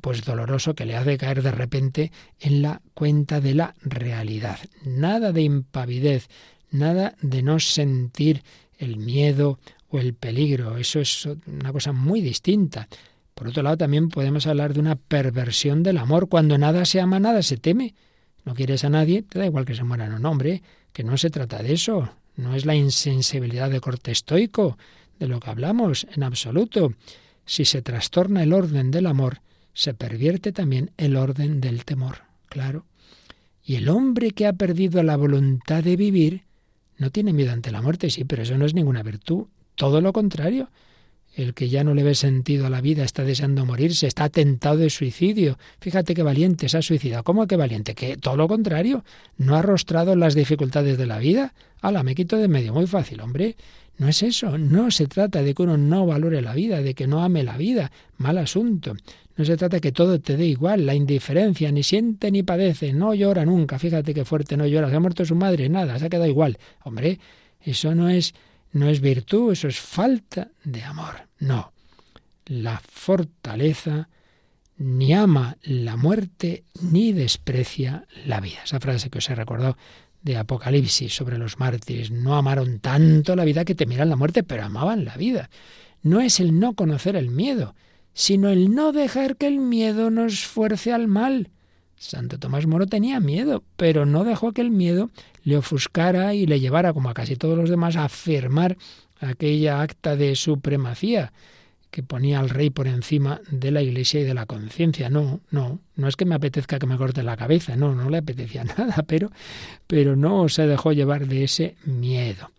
pues doloroso que le hace caer de repente en la cuenta de la realidad. Nada de impavidez, nada de no sentir el miedo o el peligro. Eso es una cosa muy distinta. Por otro lado, también podemos hablar de una perversión del amor. Cuando nada se ama, nada se teme. No quieres a nadie, te da igual que se muera un hombre, que no se trata de eso. No es la insensibilidad de corte estoico de lo que hablamos, en absoluto. Si se trastorna el orden del amor, se pervierte también el orden del temor, claro. Y el hombre que ha perdido la voluntad de vivir no tiene miedo ante la muerte, sí, pero eso no es ninguna virtud. Todo lo contrario. El que ya no le ve sentido a la vida está deseando morirse, está tentado de suicidio. Fíjate qué valiente se ha suicidado. ¿Cómo que valiente? Que todo lo contrario. No ha arrostrado las dificultades de la vida. Ala, me quito de medio. Muy fácil, hombre. No es eso. No se trata de que uno no valore la vida, de que no ame la vida. Mal asunto. No se trata de que todo te dé igual, la indiferencia, ni siente ni padece, no llora nunca. Fíjate qué fuerte no llora. Se ha muerto su madre, nada, se ha quedado igual. Hombre, eso no es no es virtud, eso es falta de amor. No. La fortaleza ni ama la muerte ni desprecia la vida. Esa frase que os he recordado de Apocalipsis sobre los mártires. No amaron tanto la vida que temieran la muerte, pero amaban la vida. No es el no conocer el miedo, sino el no dejar que el miedo nos fuerce al mal. Santo Tomás Moro tenía miedo, pero no dejó que el miedo le ofuscara y le llevara, como a casi todos los demás, a afirmar aquella acta de supremacía que ponía al rey por encima de la iglesia y de la conciencia. No, no, no es que me apetezca que me corte la cabeza, no, no le apetecía nada, pero, pero no se dejó llevar de ese miedo.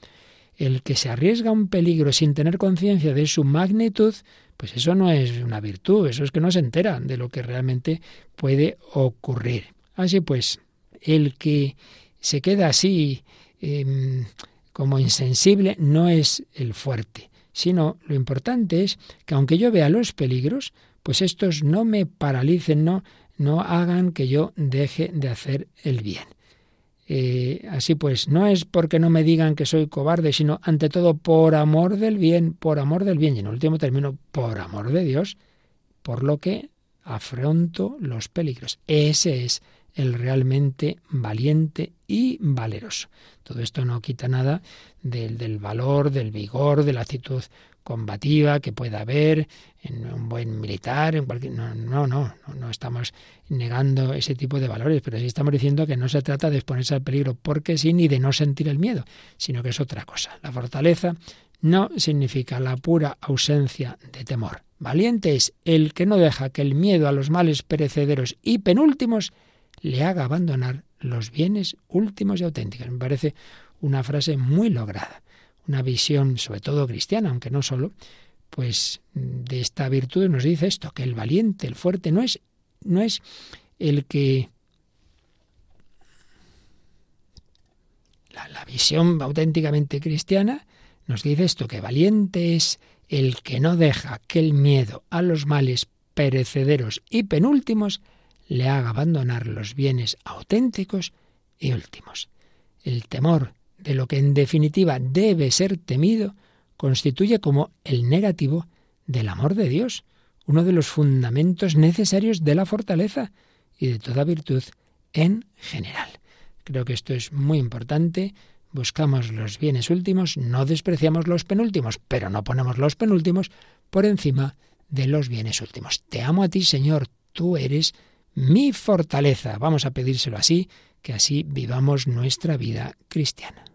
El que se arriesga a un peligro sin tener conciencia de su magnitud, pues eso no es una virtud, eso es que no se entera de lo que realmente puede ocurrir. Así pues, el que se queda así em, como insensible no es el fuerte, sino lo importante es que aunque yo vea los peligros, pues estos no me paralicen, no, no hagan que yo deje de hacer el bien. Eh, así pues, no es porque no me digan que soy cobarde, sino ante todo por amor del bien, por amor del bien, y en último término, por amor de Dios, por lo que afronto los peligros. Ese es el realmente valiente y valeroso. Todo esto no quita nada del, del valor, del vigor, de la actitud combativa que pueda haber en un buen militar, en cualquier no, no, no, no, estamos negando ese tipo de valores, pero sí estamos diciendo que no se trata de exponerse al peligro porque sí ni de no sentir el miedo, sino que es otra cosa. La fortaleza no significa la pura ausencia de temor. Valiente es el que no deja que el miedo a los males perecederos y penúltimos le haga abandonar los bienes últimos y auténticos. Me parece una frase muy lograda una visión, sobre todo cristiana, aunque no solo, pues de esta virtud nos dice esto, que el valiente, el fuerte, no es, no es el que... La, la visión auténticamente cristiana nos dice esto, que valiente es el que no deja que el miedo a los males perecederos y penúltimos le haga abandonar los bienes auténticos y últimos. El temor de lo que en definitiva debe ser temido, constituye como el negativo del amor de Dios, uno de los fundamentos necesarios de la fortaleza y de toda virtud en general. Creo que esto es muy importante. Buscamos los bienes últimos, no despreciamos los penúltimos, pero no ponemos los penúltimos por encima de los bienes últimos. Te amo a ti, Señor, tú eres mi fortaleza. Vamos a pedírselo así, que así vivamos nuestra vida cristiana.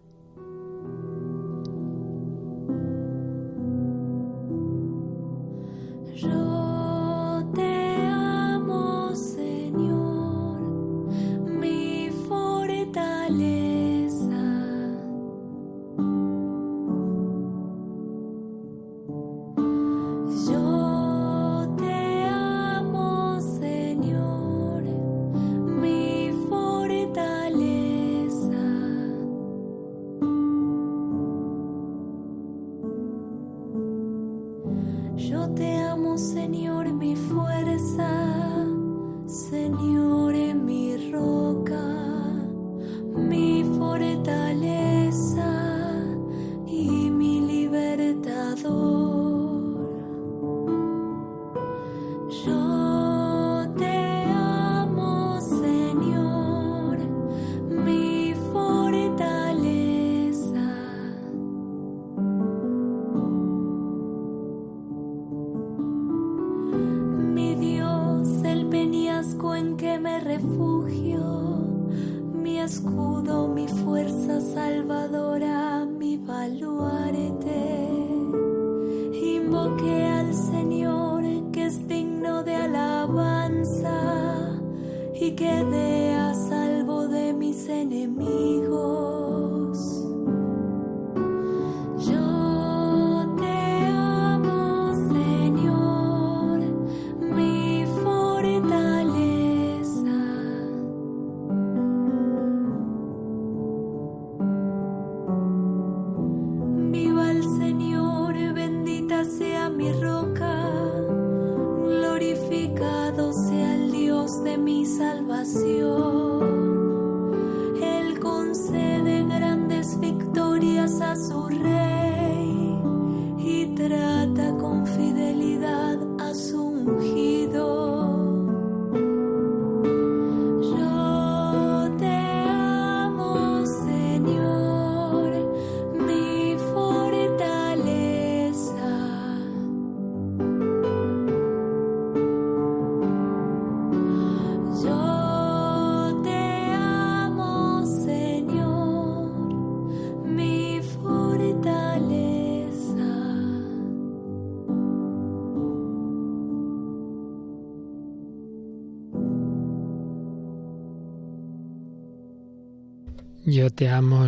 Y quedé a salvo de mis enemigos.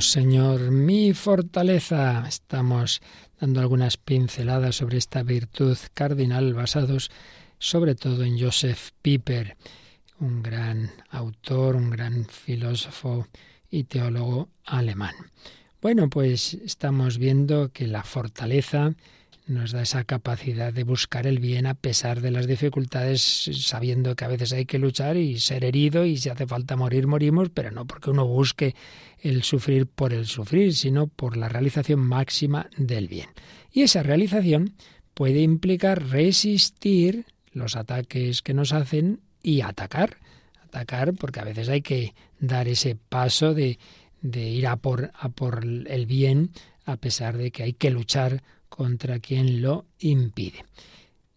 Señor, mi fortaleza. Estamos dando algunas pinceladas sobre esta virtud cardinal basados sobre todo en Joseph Pieper, un gran autor, un gran filósofo y teólogo alemán. Bueno, pues estamos viendo que la fortaleza nos da esa capacidad de buscar el bien a pesar de las dificultades, sabiendo que a veces hay que luchar y ser herido y si hace falta morir, morimos, pero no porque uno busque el sufrir por el sufrir, sino por la realización máxima del bien. Y esa realización puede implicar resistir los ataques que nos hacen y atacar. Atacar porque a veces hay que dar ese paso de, de ir a por, a por el bien a pesar de que hay que luchar contra quien lo impide.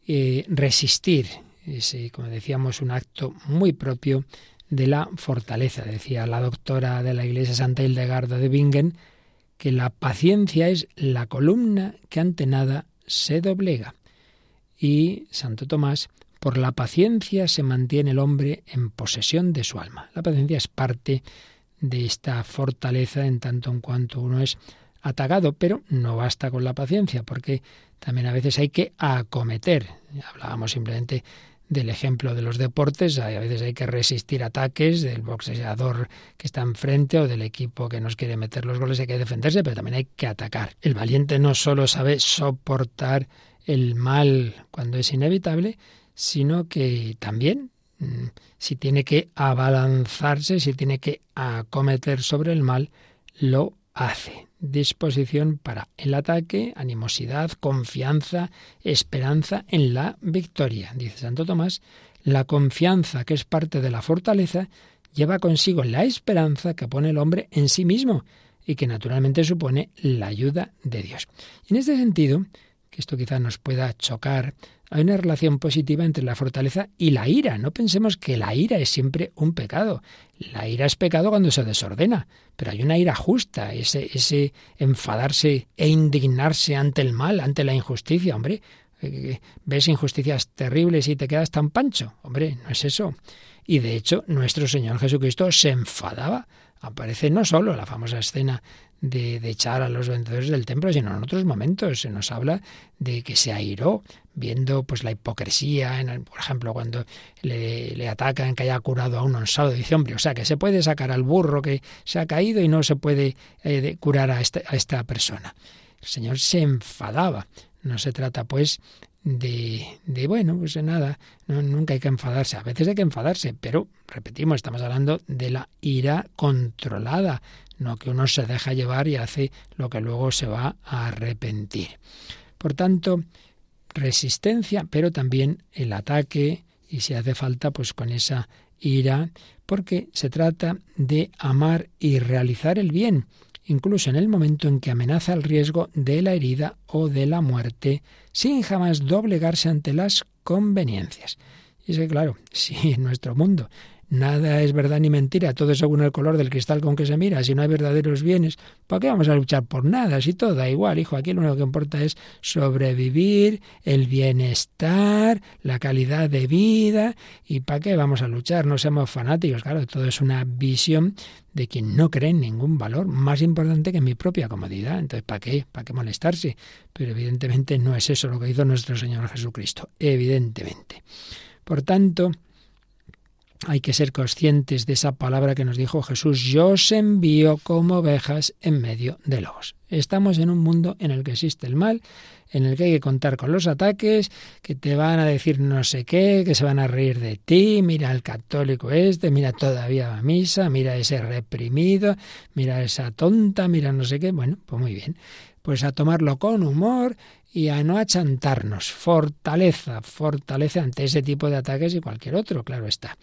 Eh, resistir es, como decíamos, un acto muy propio de la fortaleza. Decía la doctora de la Iglesia Santa Hildegarda de Bingen que la paciencia es la columna que ante nada se doblega. Y Santo Tomás, por la paciencia se mantiene el hombre en posesión de su alma. La paciencia es parte de esta fortaleza en tanto en cuanto uno es atacado, pero no basta con la paciencia, porque también a veces hay que acometer. Hablábamos simplemente del ejemplo de los deportes, a veces hay que resistir ataques del boxeador que está enfrente o del equipo que nos quiere meter los goles, hay que defenderse, pero también hay que atacar. El valiente no solo sabe soportar el mal cuando es inevitable, sino que también si tiene que abalanzarse, si tiene que acometer sobre el mal, lo hace. Disposición para el ataque, animosidad, confianza, esperanza en la victoria. Dice Santo Tomás, la confianza, que es parte de la fortaleza, lleva consigo la esperanza que pone el hombre en sí mismo y que naturalmente supone la ayuda de Dios. En este sentido, que esto quizá nos pueda chocar, hay una relación positiva entre la fortaleza y la ira. No pensemos que la ira es siempre un pecado. La ira es pecado cuando se desordena, pero hay una ira justa, ese, ese enfadarse e indignarse ante el mal, ante la injusticia. Hombre, eh, ves injusticias terribles y te quedas tan pancho. Hombre, no es eso. Y de hecho, nuestro Señor Jesucristo se enfadaba. Aparece no solo la famosa escena de, echar a los vencedores del templo, sino en otros momentos. Se nos habla de que se airó viendo pues la hipocresía, en el, por ejemplo, cuando le, le, atacan que haya curado a un sábado, dice, hombre, o sea, que se puede sacar al burro que se ha caído y no se puede eh, de, curar a, este, a esta persona. El Señor se enfadaba. No se trata, pues, de, de, bueno, pues de nada, nunca hay que enfadarse, a veces hay que enfadarse, pero repetimos, estamos hablando de la ira controlada, no que uno se deja llevar y hace lo que luego se va a arrepentir. Por tanto, resistencia, pero también el ataque y si hace falta, pues con esa ira, porque se trata de amar y realizar el bien, incluso en el momento en que amenaza el riesgo de la herida o de la muerte, sin jamás doblegarse ante las conveniencias. Y es que, claro, si en nuestro mundo nada es verdad ni mentira, todo es según el color del cristal con que se mira, si no hay verdaderos bienes, ¿para qué vamos a luchar por nada? Si todo da igual, hijo, aquí lo único que importa es sobrevivir, el bienestar, la calidad de vida, ¿y para qué vamos a luchar? No seamos fanáticos, claro, todo es una visión de quien no cree en ningún valor más importante que mi propia comodidad. Entonces, ¿para qué? ¿Para qué molestarse? Pero evidentemente no es eso lo que hizo nuestro Señor Jesucristo. Evidentemente. Por tanto, hay que ser conscientes de esa palabra que nos dijo Jesús, yo os envío como ovejas en medio de lobos. Estamos en un mundo en el que existe el mal, en el que hay que contar con los ataques, que te van a decir no sé qué, que se van a reír de ti, mira al católico este, mira todavía a misa, mira ese reprimido, mira esa tonta, mira no sé qué. Bueno, pues muy bien. Pues a tomarlo con humor y a no achantarnos. Fortaleza, fortaleza ante ese tipo de ataques y cualquier otro, claro está.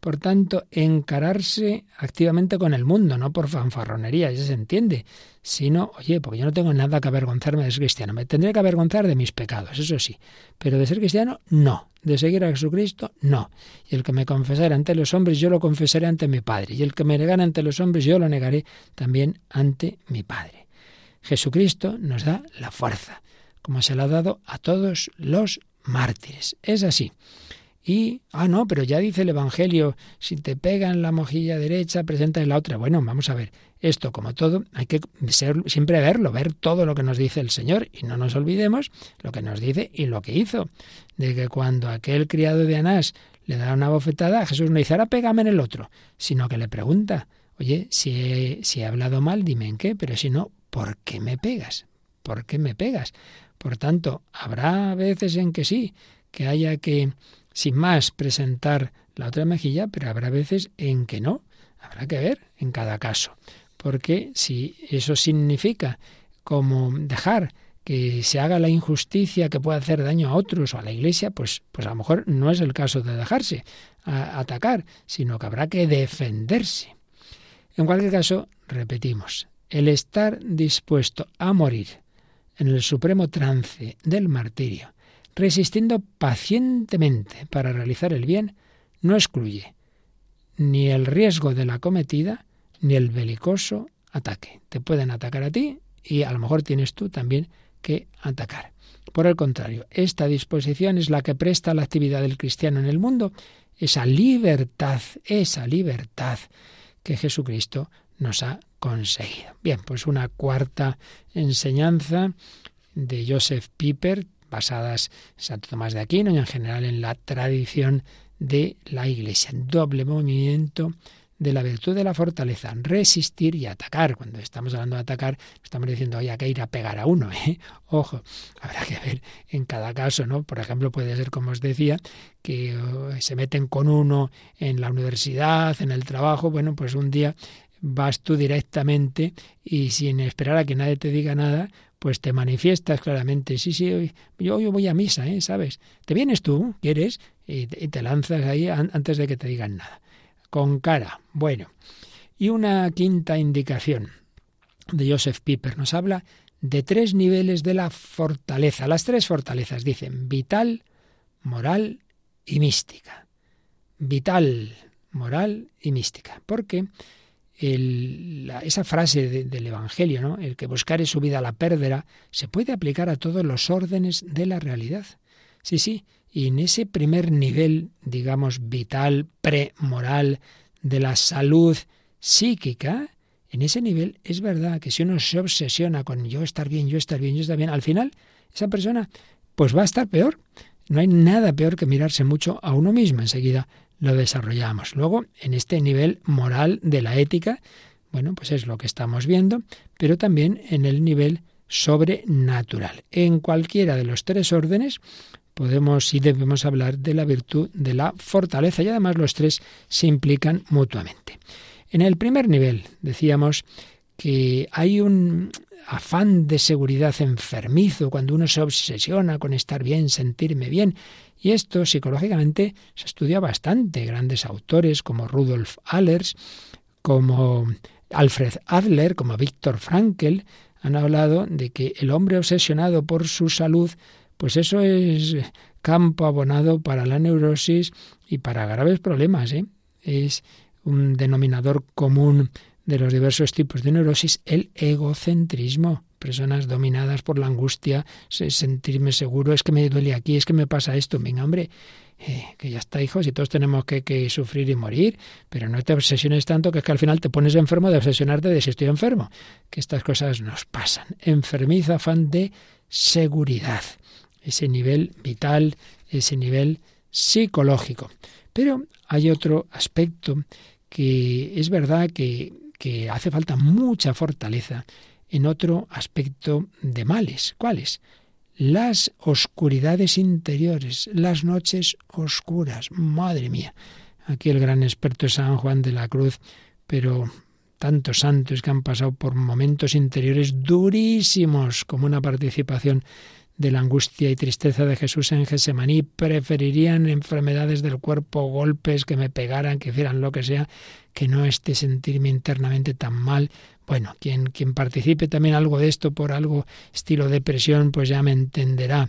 Por tanto, encararse activamente con el mundo, no por fanfarronería, ya se entiende, sino, oye, porque yo no tengo nada que avergonzarme de ser cristiano, me tendré que avergonzar de mis pecados, eso sí, pero de ser cristiano, no, de seguir a Jesucristo, no. Y el que me confesara ante los hombres, yo lo confesaré ante mi Padre, y el que me negara ante los hombres, yo lo negaré también ante mi Padre. Jesucristo nos da la fuerza, como se la ha dado a todos los mártires. Es así. Y, ah, no, pero ya dice el Evangelio, si te pegan la mojilla derecha, presenta la otra. Bueno, vamos a ver, esto como todo, hay que siempre verlo, ver todo lo que nos dice el Señor y no nos olvidemos lo que nos dice y lo que hizo. De que cuando aquel criado de Anás le da una bofetada, Jesús no dice, ahora pégame en el otro, sino que le pregunta, oye, si he, si he hablado mal, dime en qué, pero si no, ¿por qué me pegas? ¿Por qué me pegas? Por tanto, habrá veces en que sí, que haya que sin más presentar la otra mejilla, pero habrá veces en que no. Habrá que ver en cada caso. Porque si eso significa como dejar que se haga la injusticia que puede hacer daño a otros o a la iglesia, pues, pues a lo mejor no es el caso de dejarse atacar, sino que habrá que defenderse. En cualquier caso, repetimos, el estar dispuesto a morir en el supremo trance del martirio resistiendo pacientemente para realizar el bien, no excluye ni el riesgo de la cometida ni el belicoso ataque. Te pueden atacar a ti y a lo mejor tienes tú también que atacar. Por el contrario, esta disposición es la que presta la actividad del cristiano en el mundo, esa libertad, esa libertad que Jesucristo nos ha conseguido. Bien, pues una cuarta enseñanza de Joseph Piper, basadas en Santo Tomás de Aquino y en general en la tradición de la Iglesia. Doble movimiento de la virtud de la fortaleza, resistir y atacar. Cuando estamos hablando de atacar, estamos diciendo, oye, hay que ir a pegar a uno, ¿eh? Ojo, habrá que ver en cada caso, ¿no? Por ejemplo, puede ser, como os decía, que oh, se meten con uno en la universidad, en el trabajo, bueno, pues un día vas tú directamente y sin esperar a que nadie te diga nada, pues te manifiestas claramente, sí, sí, yo, yo voy a misa, ¿eh? ¿sabes? Te vienes tú, quieres, y te, lanzas ahí antes de que te digan nada. Con cara, bueno. Y una quinta indicación de Joseph Piper nos habla de tres niveles de la fortaleza. Las tres fortalezas dicen vital, moral y mística. Vital, moral y mística. Porque esa frase del Evangelio, ¿no? el que buscare su vida la pérdida, se puede aplicar a todos los órdenes de la realidad. Sí, sí, y en ese primer nivel, digamos, vital, premoral, de la salud psíquica, en ese nivel es verdad que si uno se obsesiona con yo estar bien, yo estar bien, yo estar bien, al final esa persona pues va a estar peor. No hay nada peor que mirarse mucho a uno mismo. Enseguida lo desarrollamos. Luego, en este nivel moral de la ética, bueno, pues es lo que estamos viendo, pero también en el nivel sobrenatural. En cualquiera de los tres órdenes podemos y debemos hablar de la virtud de la fortaleza y además los tres se implican mutuamente. En el primer nivel decíamos que hay un afán de seguridad enfermizo cuando uno se obsesiona con estar bien, sentirme bien, y esto psicológicamente se estudia bastante. Grandes autores como Rudolf Allers, como Alfred Adler, como Viktor Frankl, han hablado de que el hombre obsesionado por su salud, pues eso es campo abonado para la neurosis y para graves problemas. ¿eh? es un denominador común de los diversos tipos de neurosis, el egocentrismo. Personas dominadas por la angustia, sentirme seguro, es que me duele aquí, es que me pasa esto. Venga, hombre, eh, que ya está, hijos, y todos tenemos que, que, sufrir y morir, pero no te obsesiones tanto que es que al final te pones enfermo de obsesionarte de si estoy enfermo. Que estas cosas nos pasan. Enfermiza afán de seguridad, ese nivel vital, ese nivel psicológico. Pero hay otro aspecto que es verdad que, que hace falta mucha fortaleza en otro aspecto de males. ¿Cuáles? Las oscuridades interiores, las noches oscuras. Madre mía. Aquí el gran experto es San Juan de la Cruz, pero tantos santos que han pasado por momentos interiores durísimos, como una participación de la angustia y tristeza de Jesús en Gesemaní, preferirían enfermedades del cuerpo, golpes que me pegaran, que hicieran lo que sea, que no esté sentirme internamente tan mal. Bueno, quien, quien participe también algo de esto por algo estilo depresión, pues ya me entenderá.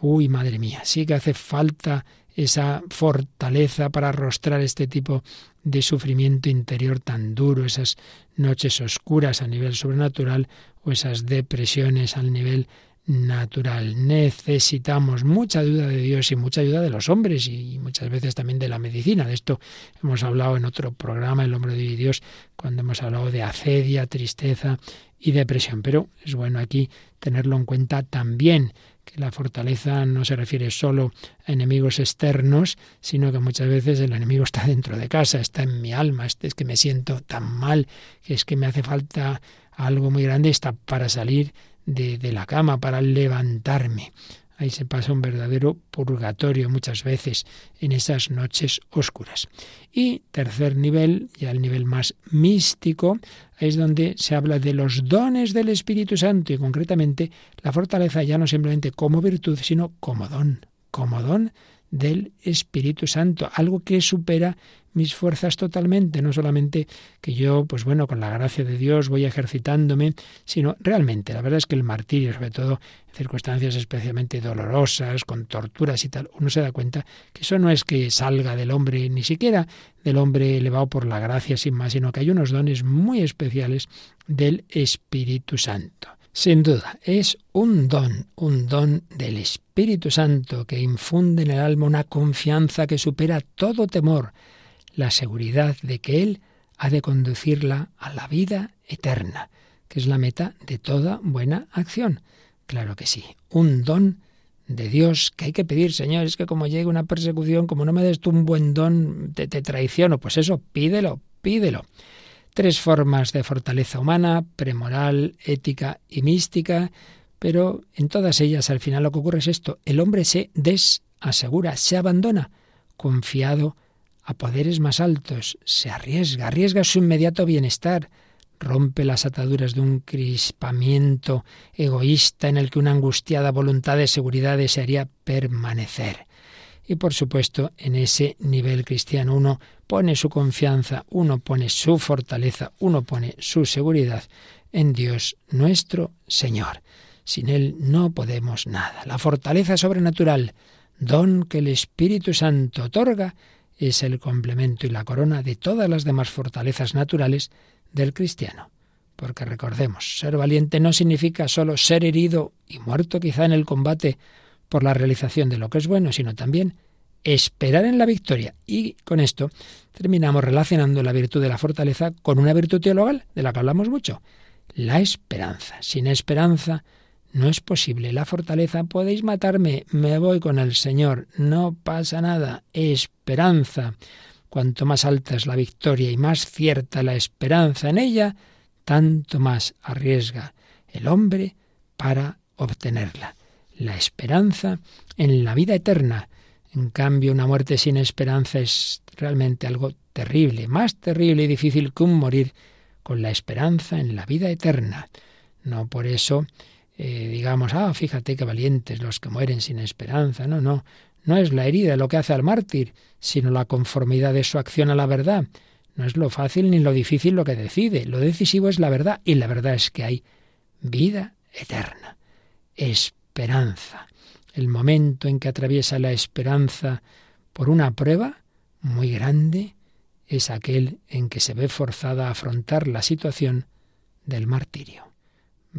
Uy, madre mía, sí que hace falta esa fortaleza para arrostrar este tipo de sufrimiento interior tan duro, esas noches oscuras a nivel sobrenatural o esas depresiones al nivel natural. Necesitamos mucha ayuda de Dios y mucha ayuda de los hombres y muchas veces también de la medicina. De esto hemos hablado en otro programa, El hombre de Dios, cuando hemos hablado de acedia, tristeza y depresión. Pero es bueno aquí tenerlo en cuenta también que la fortaleza no se refiere solo a enemigos externos, sino que muchas veces el enemigo está dentro de casa, está en mi alma, es que me siento tan mal, que es que me hace falta algo muy grande está para salir de, la cama, para levantarme. Ahí se pasa un verdadero purgatorio muchas veces en esas noches oscuras. Y tercer nivel, ya el nivel más místico, es donde se habla de los dones del Espíritu Santo y concretamente la fortaleza ya no simplemente como virtud, sino como don, como don del Espíritu Santo, algo que supera mis fuerzas totalmente, no solamente que yo, pues bueno, con la gracia de Dios voy ejercitándome, sino realmente, la verdad es que el martirio, sobre todo en circunstancias especialmente dolorosas, con torturas y tal, uno se da cuenta que eso no es que salga del hombre, ni siquiera del hombre elevado por la gracia sin más, sino que hay unos dones muy especiales del Espíritu Santo. Sin duda, es un don, un don del Espíritu Santo que infunde en el alma una confianza que supera todo temor, la seguridad de que Él ha de conducirla a la vida eterna, que es la meta de toda buena acción. Claro que sí, un don de Dios que hay que pedir, Señor, es que como llegue una persecución, como no me des tú un buen don, te, te traiciono. Pues eso, pídelo, pídelo. Tres formas de fortaleza humana, premoral, ética y mística, pero en todas ellas al final lo que ocurre es esto, el hombre se desasegura, se abandona, confiado a poderes más altos, se arriesga, arriesga su inmediato bienestar, rompe las ataduras de un crispamiento egoísta en el que una angustiada voluntad de seguridad desearía permanecer. Y por supuesto, en ese nivel cristiano uno pone su confianza, uno pone su fortaleza, uno pone su seguridad en Dios nuestro Señor. Sin Él no podemos nada. La fortaleza sobrenatural, don que el Espíritu Santo otorga, es el complemento y la corona de todas las demás fortalezas naturales del cristiano. Porque recordemos, ser valiente no significa solo ser herido y muerto quizá en el combate por la realización de lo que es bueno, sino también esperar en la victoria. Y con esto terminamos relacionando la virtud de la fortaleza con una virtud teologal de la que hablamos mucho, la esperanza. Sin esperanza no es posible. La fortaleza, podéis matarme, me voy con el Señor, no pasa nada. Esperanza. Cuanto más alta es la victoria y más cierta la esperanza en ella, tanto más arriesga el hombre para obtenerla. La esperanza en la vida eterna. En cambio, una muerte sin esperanza es realmente algo terrible, más terrible y difícil que un morir con la esperanza en la vida eterna. No por eso eh, digamos, ah, fíjate qué valientes los que mueren sin esperanza. No, no, no es la herida lo que hace al mártir, sino la conformidad de su acción a la verdad. No es lo fácil ni lo difícil lo que decide, lo decisivo es la verdad, y la verdad es que hay vida eterna, esperanza. El momento en que atraviesa la esperanza por una prueba muy grande es aquel en que se ve forzada a afrontar la situación del martirio.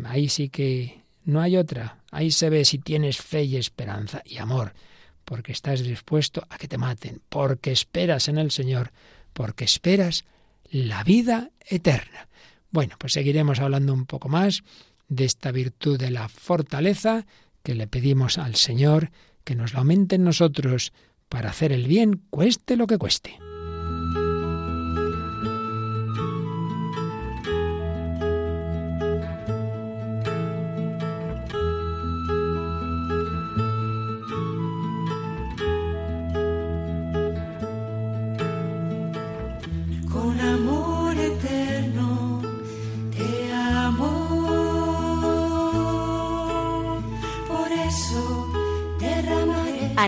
Ahí sí que no hay otra. Ahí se ve si tienes fe y esperanza y amor, porque estás dispuesto a que te maten, porque esperas en el Señor, porque esperas la vida eterna. Bueno, pues seguiremos hablando un poco más de esta virtud de la fortaleza que le pedimos al Señor que nos la aumente en nosotros para hacer el bien, cueste lo que cueste.